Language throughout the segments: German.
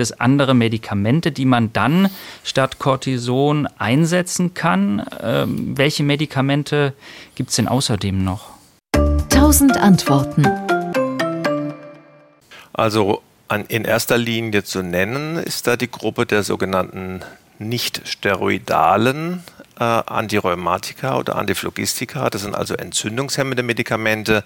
Gibt es andere Medikamente, die man dann statt Cortison einsetzen kann? Ähm, welche Medikamente gibt es denn außerdem noch? Tausend Antworten. Also an, in erster Linie zu nennen ist da die Gruppe der sogenannten nicht steroidalen äh, Antirheumatika oder Antiphlogistika. Das sind also entzündungshemmende Medikamente,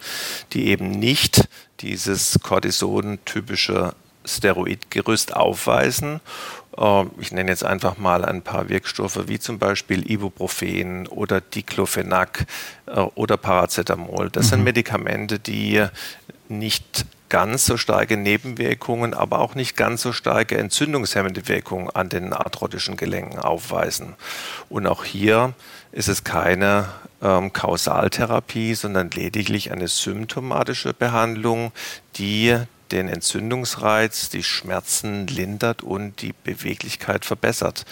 die eben nicht dieses Cortison-typische Steroidgerüst aufweisen. Äh, ich nenne jetzt einfach mal ein paar Wirkstoffe wie zum Beispiel Ibuprofen oder Diclofenac äh, oder Paracetamol. Das mhm. sind Medikamente, die nicht ganz so starke Nebenwirkungen, aber auch nicht ganz so starke entzündungshemmende Wirkungen an den arthrotischen Gelenken aufweisen. Und auch hier ist es keine ähm, Kausaltherapie, sondern lediglich eine symptomatische Behandlung, die den Entzündungsreiz, die Schmerzen lindert und die Beweglichkeit verbessert.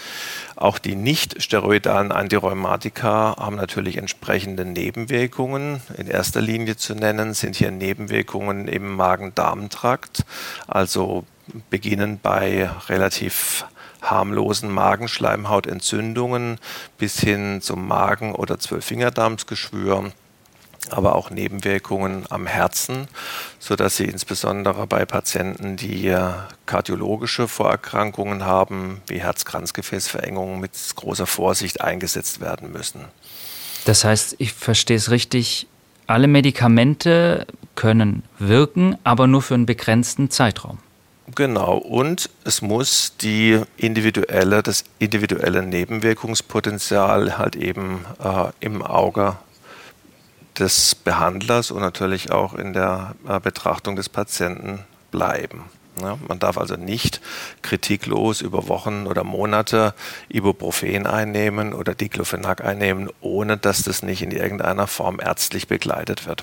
Auch die nicht steroidalen Antirheumatika haben natürlich entsprechende Nebenwirkungen. In erster Linie zu nennen sind hier Nebenwirkungen im Magen-Darm-Trakt, also beginnen bei relativ harmlosen Magenschleimhautentzündungen bis hin zum Magen- oder Zwölffingerdarmsgeschwür aber auch Nebenwirkungen am Herzen, sodass sie insbesondere bei Patienten, die kardiologische Vorerkrankungen haben, wie Herz-Kranzgefäßverengungen, mit großer Vorsicht eingesetzt werden müssen. Das heißt, ich verstehe es richtig, alle Medikamente können wirken, aber nur für einen begrenzten Zeitraum. Genau, und es muss die individuelle, das individuelle Nebenwirkungspotenzial halt eben äh, im Auge des Behandlers und natürlich auch in der äh, Betrachtung des Patienten bleiben. Ja, man darf also nicht kritiklos über Wochen oder Monate Ibuprofen einnehmen oder Diclofenac einnehmen, ohne dass das nicht in irgendeiner Form ärztlich begleitet wird.